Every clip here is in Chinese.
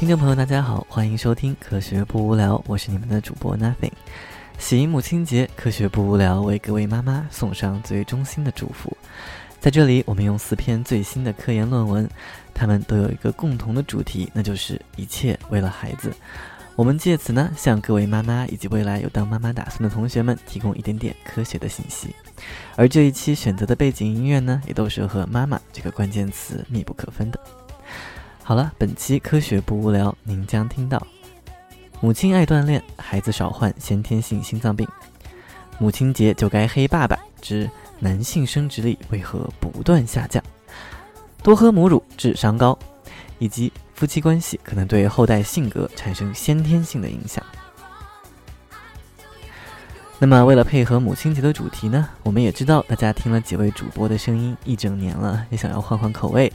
听众朋友，大家好，欢迎收听《科学不无聊》，我是你们的主播 Nothing。喜迎母亲节，科学不无聊为各位妈妈送上最衷心的祝福。在这里，我们用四篇最新的科研论文，它们都有一个共同的主题，那就是一切为了孩子。我们借此呢，向各位妈妈以及未来有当妈妈打算的同学们提供一点点科学的信息。而这一期选择的背景音乐呢，也都是和“妈妈”这个关键词密不可分的。好了，本期科学不无聊，您将听到：母亲爱锻炼，孩子少患先天性心脏病；母亲节就该黑爸爸之男性生殖力为何不断下降？多喝母乳智商高，以及夫妻关系可能对后代性格产生先天性的影响。那么，为了配合母亲节的主题呢，我们也知道大家听了几位主播的声音一整年了，也想要换换口味，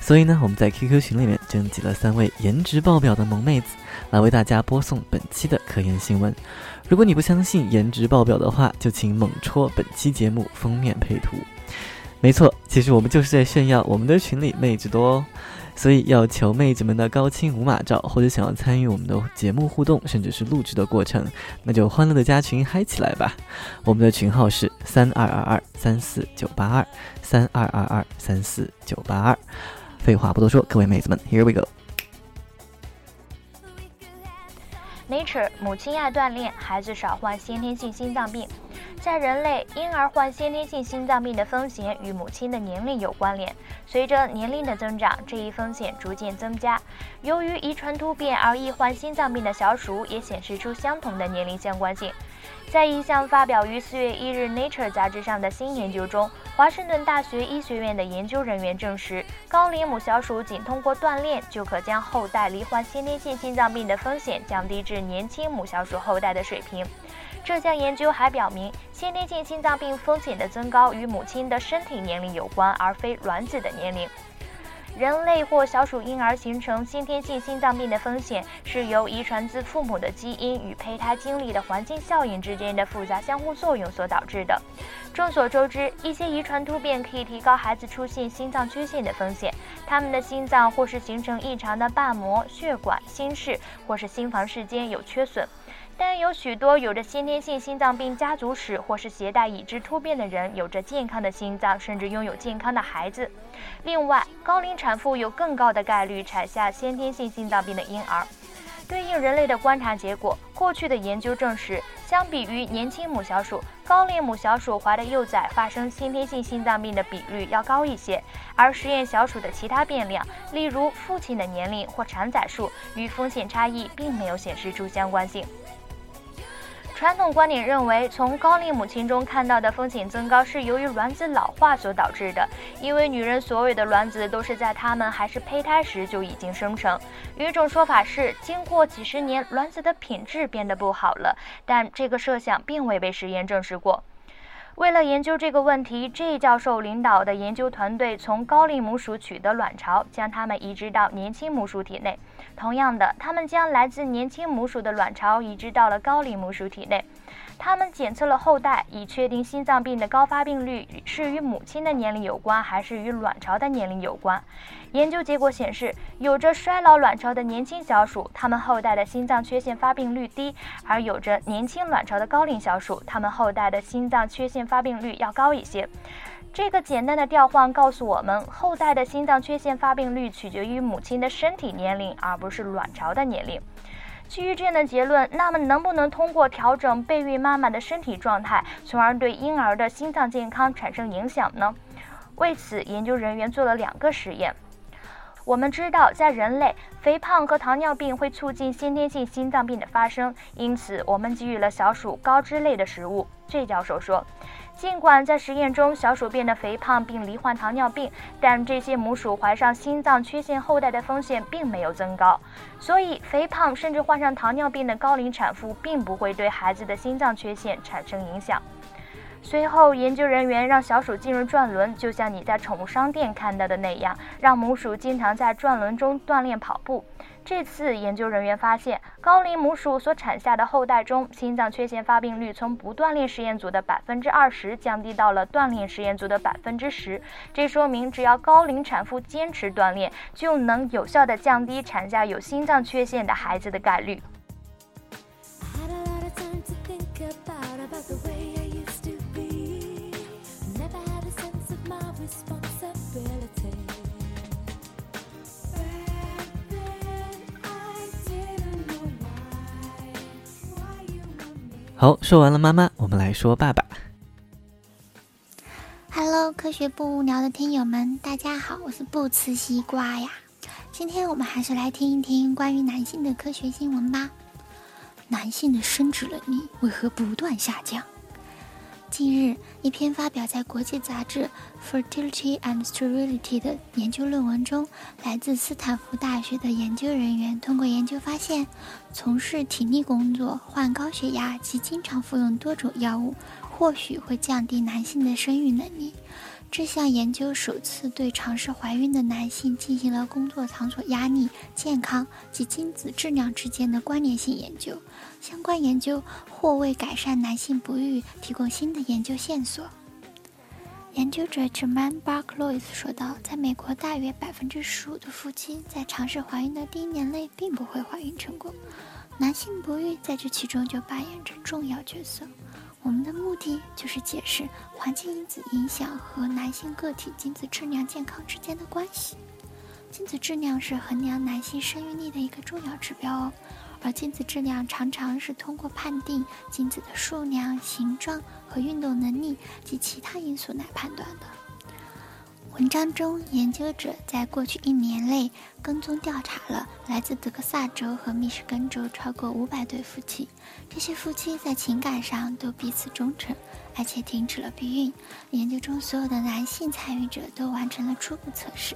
所以呢，我们在 QQ 群里面征集了三位颜值爆表的萌妹子，来为大家播送本期的科研新闻。如果你不相信颜值爆表的话，就请猛戳本期节目封面配图。没错，其实我们就是在炫耀我们的群里妹子多哦。所以要求妹子们的高清无码照，或者想要参与我们的节目互动，甚至是录制的过程，那就欢乐的加群嗨起来吧！我们的群号是三二二二三四九八二三二二二三四九八二。废话不多说，各位妹子们，Here we go。Nature，母亲爱锻炼，孩子少患先天性心脏病。在人类，婴儿患先天性心脏病的风险与母亲的年龄有关联。随着年龄的增长，这一风险逐渐增加。由于遗传突变而易患心脏病的小鼠也显示出相同的年龄相关性。在一项发表于四月一日《Nature》杂志上的新研究中，华盛顿大学医学院的研究人员证实，高龄母小鼠仅通过锻炼就可将后代罹患先天性心脏病的风险降低至年轻母小鼠后代的水平。这项研究还表明，先天性心脏病风险的增高与母亲的身体年龄有关，而非卵子的年龄。人类或小鼠婴儿形成先天性心脏病的风险是由遗传自父母的基因与胚胎经历的环境效应之间的复杂相互作用所导致的。众所周知，一些遗传突变可以提高孩子出现心脏缺陷的风险，他们的心脏或是形成异常的瓣膜、血管、心室，或是心房室间有缺损。但有许多有着先天性心脏病家族史或是携带已知突变的人，有着健康的心脏，甚至拥有健康的孩子。另外，高龄产妇有更高的概率产下先天性心脏病的婴儿。对应人类的观察结果，过去的研究证实，相比于年轻母小鼠，高龄母小鼠怀的幼崽发生先天性心脏病的比率要高一些。而实验小鼠的其他变量，例如父亲的年龄或产崽数，与风险差异并没有显示出相关性。传统观点认为，从高龄母亲中看到的风险增高是由于卵子老化所导致的，因为女人所有的卵子都是在她们还是胚胎时就已经生成。有一种说法是，经过几十年，卵子的品质变得不好了，但这个设想并未被实验证实过。为了研究这个问题，J 教授领导的研究团队从高龄母鼠取得卵巢，将它们移植到年轻母鼠体内。同样的，他们将来自年轻母鼠的卵巢移植到了高龄母鼠体内。他们检测了后代，以确定心脏病的高发病率是与母亲的年龄有关，还是与卵巢的年龄有关。研究结果显示，有着衰老卵巢的年轻小鼠，它们后代的心脏缺陷发病率低；而有着年轻卵巢的高龄小鼠，它们后代的心脏缺陷发病率要高一些。这个简单的调换告诉我们，后代的心脏缺陷发病率取决于母亲的身体年龄，而不是卵巢的年龄。基于这样的结论，那么能不能通过调整备孕妈妈的身体状态，从而对婴儿的心脏健康产生影响呢？为此，研究人员做了两个实验。我们知道，在人类，肥胖和糖尿病会促进先天性心脏病的发生，因此我们给予了小鼠高脂类的食物。这教授说。尽管在实验中小鼠变得肥胖并罹患糖尿病，但这些母鼠怀上心脏缺陷后代的风险并没有增高。所以，肥胖甚至患上糖尿病的高龄产妇并不会对孩子的心脏缺陷产生影响。随后，研究人员让小鼠进入转轮，就像你在宠物商店看到的那样，让母鼠经常在转轮中锻炼跑步。这次研究人员发现，高龄母鼠所产下的后代中，心脏缺陷发病率从不锻炼实验组的百分之二十降低到了锻炼实验组的百分之十。这说明，只要高龄产妇坚持锻炼，就能有效地降低产下有心脏缺陷的孩子的概率。I had a lot of time to think about, about the way 好，说完了妈妈，我们来说爸爸。Hello，科学不无聊的听友们，大家好，我是不吃西瓜呀。今天我们还是来听一听关于男性的科学新闻吧。男性的生殖能力为何不断下降？近日，一篇发表在国际杂志《Fertility and Sterility》的研究论文中，来自斯坦福大学的研究人员通过研究发现，从事体力工作、患高血压及经常服用多种药物，或许会降低男性的生育能力。这项研究首次对尝试怀孕的男性进行了工作场所压力、健康及精子质量之间的关联性研究。相关研究或为改善男性不育提供新的研究线索。研究者 German b a r k l o y s 说道：“在美国，大约百分之十五的夫妻在尝试怀孕的第一年内并不会怀孕成功。男性不育在这其中就扮演着重要角色。”我们的目的就是解释环境因子影响和男性个体精子质量健康之间的关系。精子质量是衡量男性生育力的一个重要指标哦，而精子质量常常是通过判定精子的数量、形状和运动能力及其他因素来判断的。文章中，研究者在过去一年内跟踪调查了来自德克萨州和密歇根州超过五百对夫妻。这些夫妻在情感上都彼此忠诚，而且停止了避孕。研究中所有的男性参与者都完成了初步测试，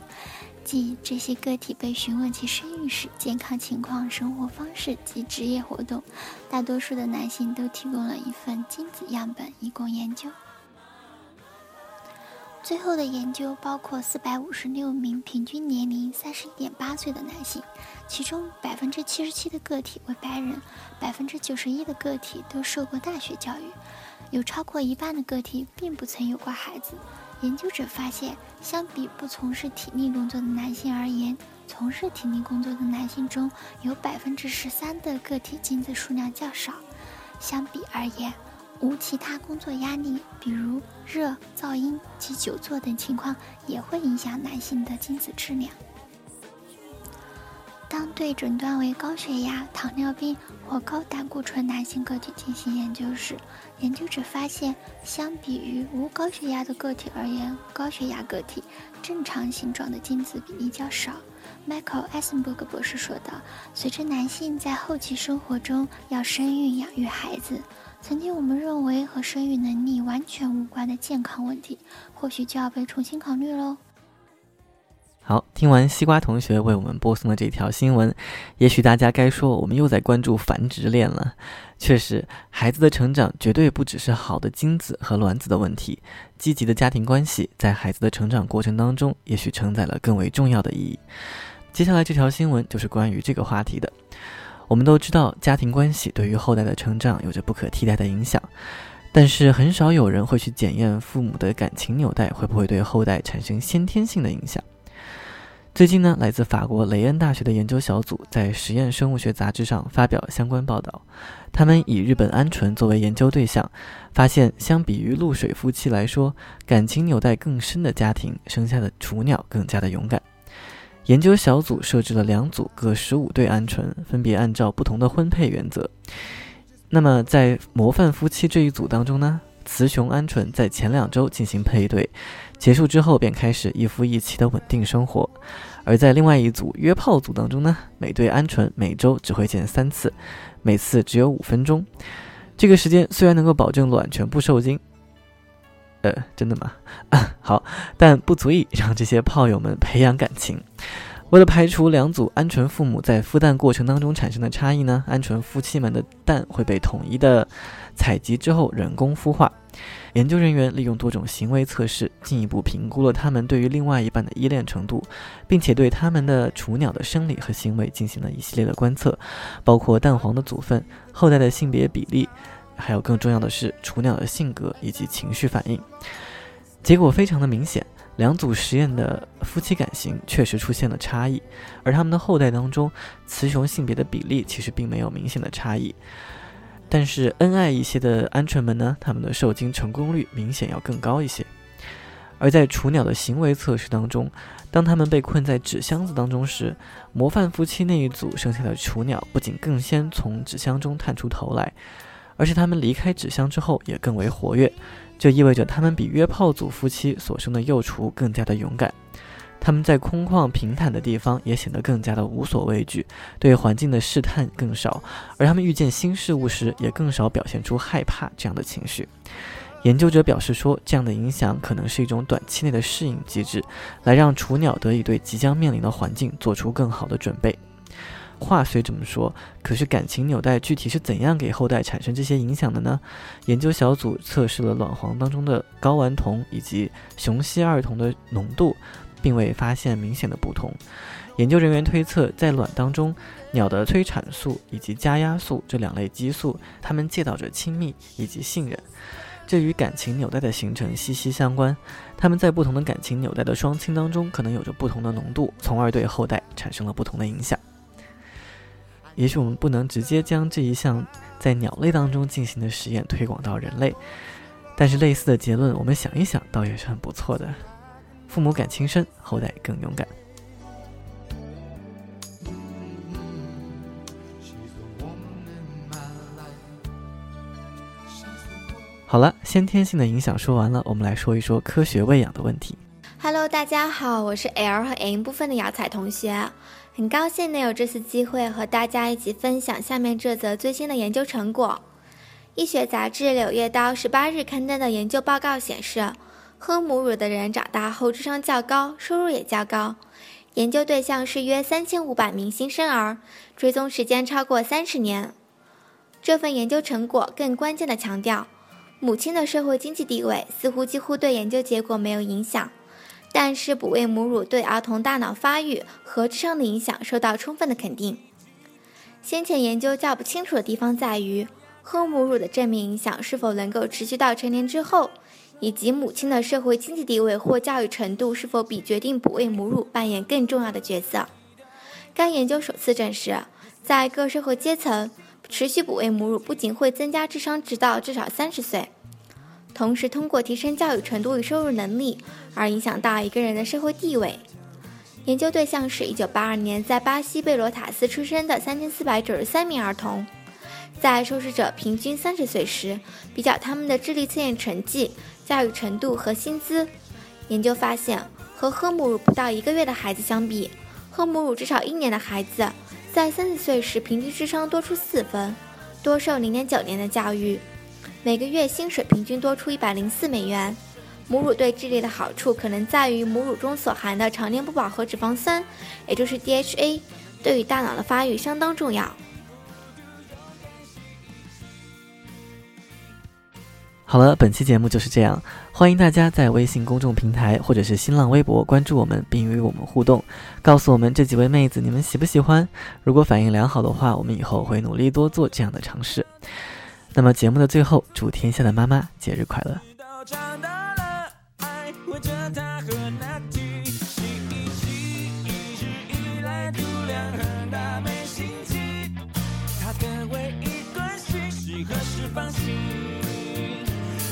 即这些个体被询问其生育史、健康情况、生活方式及职业活动。大多数的男性都提供了一份精子样本以供研究。最后的研究包括四百五十六名平均年龄三十一点八岁的男性，其中百分之七十七的个体为白人，百分之九十一的个体都受过大学教育，有超过一半的个体并不曾有过孩子。研究者发现，相比不从事体力工作的男性而言，从事体力工作的男性中有百分之十三的个体精子数量较少。相比而言。无其他工作压力，比如热、噪音及久坐等情况，也会影响男性的精子质量。当对诊断为高血压、糖尿病或高胆固醇男性个体进行研究时，研究者发现，相比于无高血压的个体而言，高血压个体正常形状的精子比例较少。Michael Eisenberg 博士说道：“随着男性在后期生活中要生育、养育孩子。”曾经我们认为和生育能力完全无关的健康问题，或许就要被重新考虑喽。好，听完西瓜同学为我们播送的这条新闻，也许大家该说我们又在关注繁殖链了。确实，孩子的成长绝对不只是好的精子和卵子的问题，积极的家庭关系在孩子的成长过程当中，也许承载了更为重要的意义。接下来这条新闻就是关于这个话题的。我们都知道，家庭关系对于后代的成长有着不可替代的影响，但是很少有人会去检验父母的感情纽带会不会对后代产生先天性的影响。最近呢，来自法国雷恩大学的研究小组在《实验生物学杂志》上发表相关报道，他们以日本鹌鹑作为研究对象，发现相比于露水夫妻来说，感情纽带更深的家庭生下的雏鸟更加的勇敢。研究小组设置了两组各十五对鹌鹑，分别按照不同的婚配原则。那么，在模范夫妻这一组当中呢，雌雄鹌鹑在前两周进行配对，结束之后便开始一夫一妻的稳定生活；而在另外一组约炮组当中呢，每对鹌鹑每周只会见三次，每次只有五分钟。这个时间虽然能够保证卵全部受精。呃，真的吗？好，但不足以让这些炮友们培养感情。为了排除两组鹌鹑父母在孵蛋过程当中产生的差异呢，鹌鹑夫妻们的蛋会被统一的采集之后人工孵化。研究人员利用多种行为测试，进一步评估了他们对于另外一半的依恋程度，并且对他们的雏鸟的生理和行为进行了一系列的观测，包括蛋黄的组分、后代的性别比例，还有更重要的是雏鸟的性格以及情绪反应。结果非常的明显，两组实验的夫妻感情确实出现了差异，而他们的后代当中，雌雄性别的比例其实并没有明显的差异。但是恩爱一些的鹌鹑们呢，它们的受精成功率明显要更高一些。而在雏鸟的行为测试当中，当它们被困在纸箱子当中时，模范夫妻那一组生下的雏鸟不仅更先从纸箱中探出头来，而且它们离开纸箱之后也更为活跃，这意味着他们比约炮组夫妻所生的幼雏更加的勇敢。他们在空旷平坦的地方也显得更加的无所畏惧，对环境的试探更少，而他们遇见新事物时也更少表现出害怕这样的情绪。研究者表示说，这样的影响可能是一种短期内的适应机制，来让雏鸟得以对即将面临的环境做出更好的准备。话虽这么说，可是感情纽带具体是怎样给后代产生这些影响的呢？研究小组测试了卵黄当中的睾丸酮以及雄烯二酮的浓度。并未发现明显的不同。研究人员推测，在卵当中，鸟的催产素以及加压素这两类激素，它们介导着亲密以及信任，这与感情纽带的形成息息相关。它们在不同的感情纽带的双亲当中，可能有着不同的浓度，从而对后代产生了不同的影响。也许我们不能直接将这一项在鸟类当中进行的实验推广到人类，但是类似的结论，我们想一想，倒也是很不错的。父母感情深，后代更勇敢。好了，先天性的影响说完了，我们来说一说科学喂养的问题。Hello，大家好，我是 L 和 M 部分的姚彩同学，很高兴能有这次机会和大家一起分享下面这则最新的研究成果。医学杂志《柳叶刀》十八日刊登的研究报告显示。喝母乳的人长大后智商较高，收入也较高。研究对象是约三千五百名新生儿，追踪时间超过三十年。这份研究成果更关键的强调，母亲的社会经济地位似乎几乎对研究结果没有影响，但是哺喂母乳对儿童大脑发育和智商的影响受到充分的肯定。先前研究较不清楚的地方在于，喝母乳的正面影响是否能够持续到成年之后。以及母亲的社会经济地位或教育程度是否比决定哺喂母乳扮演更重要的角色？该研究首次证实，在各社会阶层，持续哺喂母乳不仅会增加智商，直到至少三十岁，同时通过提升教育程度与收入能力而影响到一个人的社会地位。研究对象是一九八二年在巴西贝罗塔斯出生的三千四百九十三名儿童，在受试者平均三十岁时，比较他们的智力测验成绩。教育程度和薪资。研究发现，和喝母乳不到一个月的孩子相比，喝母乳至少一年的孩子，在三十岁时平均智商多出四分，多受零点九年的教育，每个月薪水平均多出一百零四美元。母乳对智力的好处可能在于母乳中所含的常年不饱和脂肪酸，也就是 DHA，对于大脑的发育相当重要。好了，本期节目就是这样。欢迎大家在微信公众平台或者是新浪微博关注我们，并与我们互动，告诉我们这几位妹子你们喜不喜欢。如果反应良好的话，我们以后会努力多做这样的尝试。那么节目的最后，祝天下的妈妈节日快乐。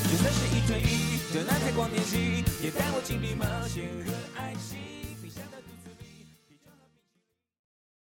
就算是一对一的蓝太光年系，也带我经历冒险和爱。